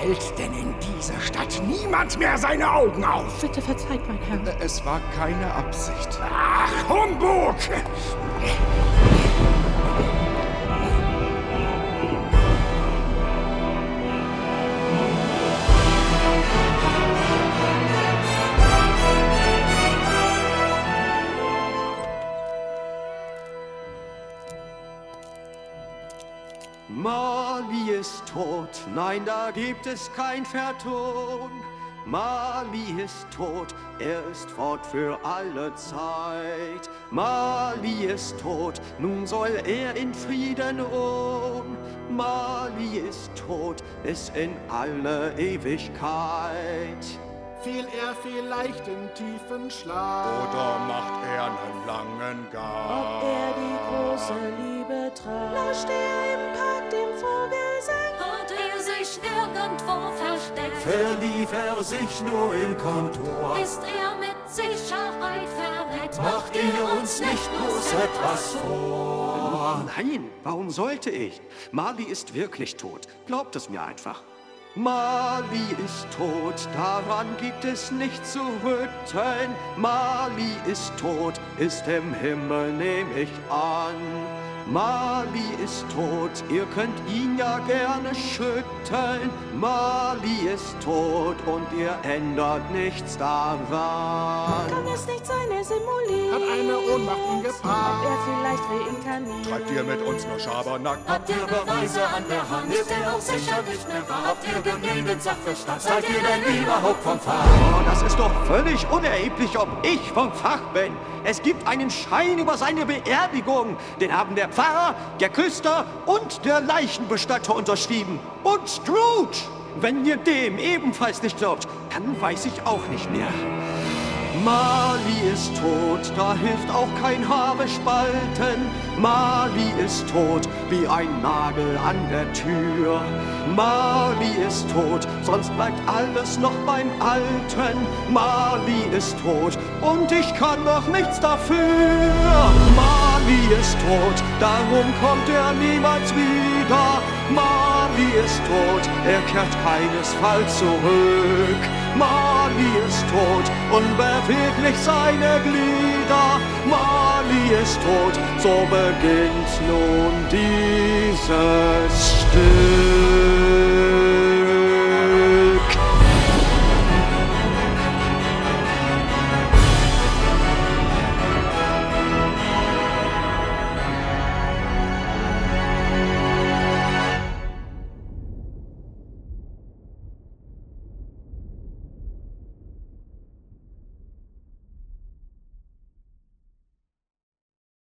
Hält denn in dieser Stadt niemand mehr seine Augen auf? Bitte verzeiht, mein Herr. Es war keine Absicht. Ach, Humbug! Mali ist tot, nein, da gibt es kein Verton. Mali ist tot, er ist fort für alle Zeit. Mali ist tot, nun soll er in Frieden ruhen. Mali ist tot, bis in alle Ewigkeit. Fiel er vielleicht in tiefen Schlaf? Oder macht er einen langen Gang? Ob er die große Liebe traf? Lauscht er im Park Verlief er sich nur im Kontor? Ist er mit Sicherheit verreckt? Macht ihr uns nicht bloß etwas vor? Nein, warum sollte ich? Mali ist wirklich tot. Glaubt es mir einfach. Mali ist tot, daran gibt es nichts zu rütteln. Mali ist tot, ist im Himmel, nehm ich an. Mali ist tot, ihr könnt ihn ja gerne schütteln. Mali ist tot und ihr ändert nichts daran. Kann es nicht sein, simuliert? Hat eine Ohnmacht ihn Ob gepaart? er vielleicht reinkarniert? Treibt ihr mit uns nur Schabernack? Habt ihr Beweise an der Hand? Ist er auch sicher nicht mehr wahr? Habt ihr genügend Sachverstand? Seid ihr denn überhaupt vom Fach? Oh, das ist doch völlig unerheblich, ob ich vom Fach bin. Es gibt einen Schein über seine Beerdigung. Den haben der Pfarrer, der Küster und der Leichenbestatter unterschrieben. Und Scrooge. Wenn ihr dem ebenfalls nicht glaubt, dann weiß ich auch nicht mehr. Mali ist tot, da hilft auch kein Haare spalten. Mali ist tot, wie ein Nagel an der Tür. Mali ist tot, sonst bleibt alles noch beim Alten. Mali ist tot und ich kann noch nichts dafür. Mali ist tot, darum kommt er niemals wieder. Mali ist tot, er kehrt keinesfalls zurück. Mali ist tot, unbeweglich seine Glieder. Mali ist tot, so beginnt nun dieses Stück.